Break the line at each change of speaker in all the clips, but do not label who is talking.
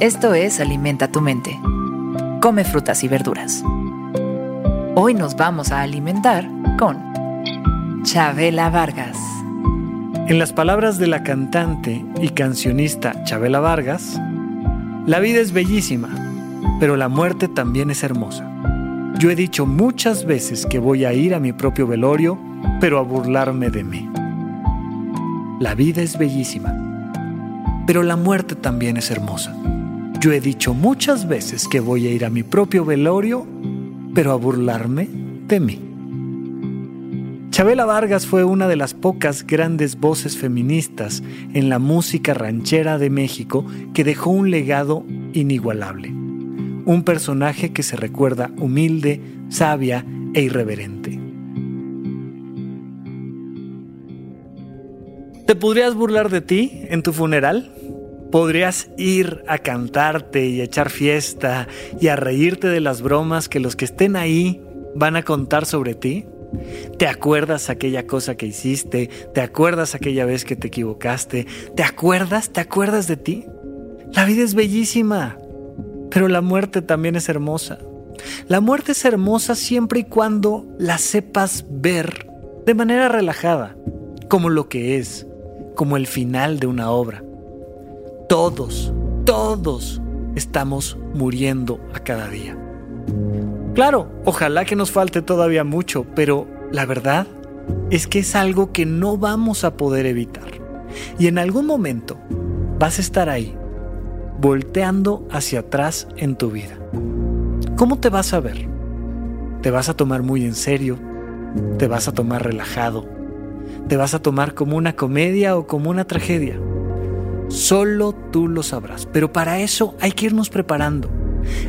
Esto es Alimenta tu mente. Come frutas y verduras. Hoy nos vamos a alimentar con Chabela Vargas.
En las palabras de la cantante y cancionista Chabela Vargas, la vida es bellísima, pero la muerte también es hermosa. Yo he dicho muchas veces que voy a ir a mi propio velorio, pero a burlarme de mí. La vida es bellísima, pero la muerte también es hermosa. Yo he dicho muchas veces que voy a ir a mi propio velorio, pero a burlarme de mí. Chabela Vargas fue una de las pocas grandes voces feministas en la música ranchera de México que dejó un legado inigualable. Un personaje que se recuerda humilde, sabia e irreverente. ¿Te podrías burlar de ti en tu funeral? ¿Podrías ir a cantarte y a echar fiesta y a reírte de las bromas que los que estén ahí van a contar sobre ti? ¿Te acuerdas aquella cosa que hiciste? ¿Te acuerdas aquella vez que te equivocaste? ¿Te acuerdas? ¿Te acuerdas de ti? La vida es bellísima, pero la muerte también es hermosa. La muerte es hermosa siempre y cuando la sepas ver de manera relajada, como lo que es, como el final de una obra. Todos, todos estamos muriendo a cada día. Claro, ojalá que nos falte todavía mucho, pero la verdad es que es algo que no vamos a poder evitar. Y en algún momento vas a estar ahí, volteando hacia atrás en tu vida. ¿Cómo te vas a ver? ¿Te vas a tomar muy en serio? ¿Te vas a tomar relajado? ¿Te vas a tomar como una comedia o como una tragedia? Solo tú lo sabrás, pero para eso hay que irnos preparando.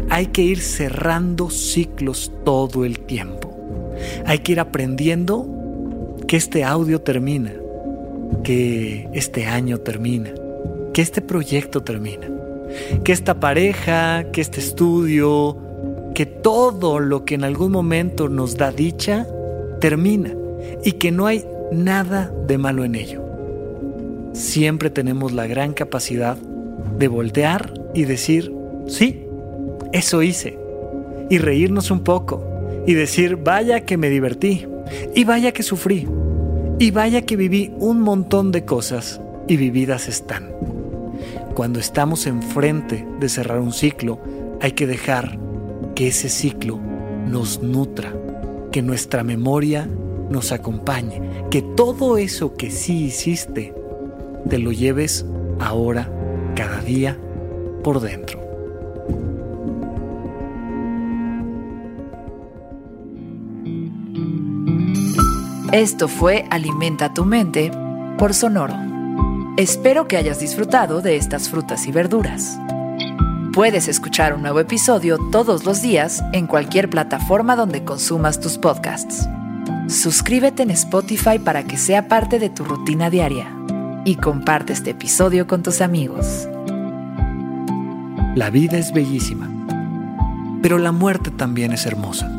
Hay que ir cerrando ciclos todo el tiempo. Hay que ir aprendiendo que este audio termina, que este año termina, que este proyecto termina, que esta pareja, que este estudio, que todo lo que en algún momento nos da dicha, termina y que no hay nada de malo en ello. Siempre tenemos la gran capacidad de voltear y decir, sí, eso hice. Y reírnos un poco. Y decir, vaya que me divertí. Y vaya que sufrí. Y vaya que viví un montón de cosas y vividas están. Cuando estamos enfrente de cerrar un ciclo, hay que dejar que ese ciclo nos nutra, que nuestra memoria nos acompañe, que todo eso que sí hiciste, te lo lleves ahora, cada día, por dentro.
Esto fue Alimenta tu mente por Sonoro. Espero que hayas disfrutado de estas frutas y verduras. Puedes escuchar un nuevo episodio todos los días en cualquier plataforma donde consumas tus podcasts. Suscríbete en Spotify para que sea parte de tu rutina diaria y comparte este episodio con tus amigos.
La vida es bellísima, pero la muerte también es hermosa.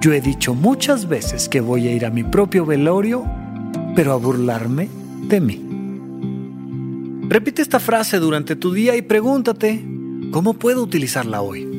Yo he dicho muchas veces que voy a ir a mi propio velorio, pero a burlarme de mí. Repite esta frase durante tu día y pregúntate, ¿cómo puedo utilizarla hoy?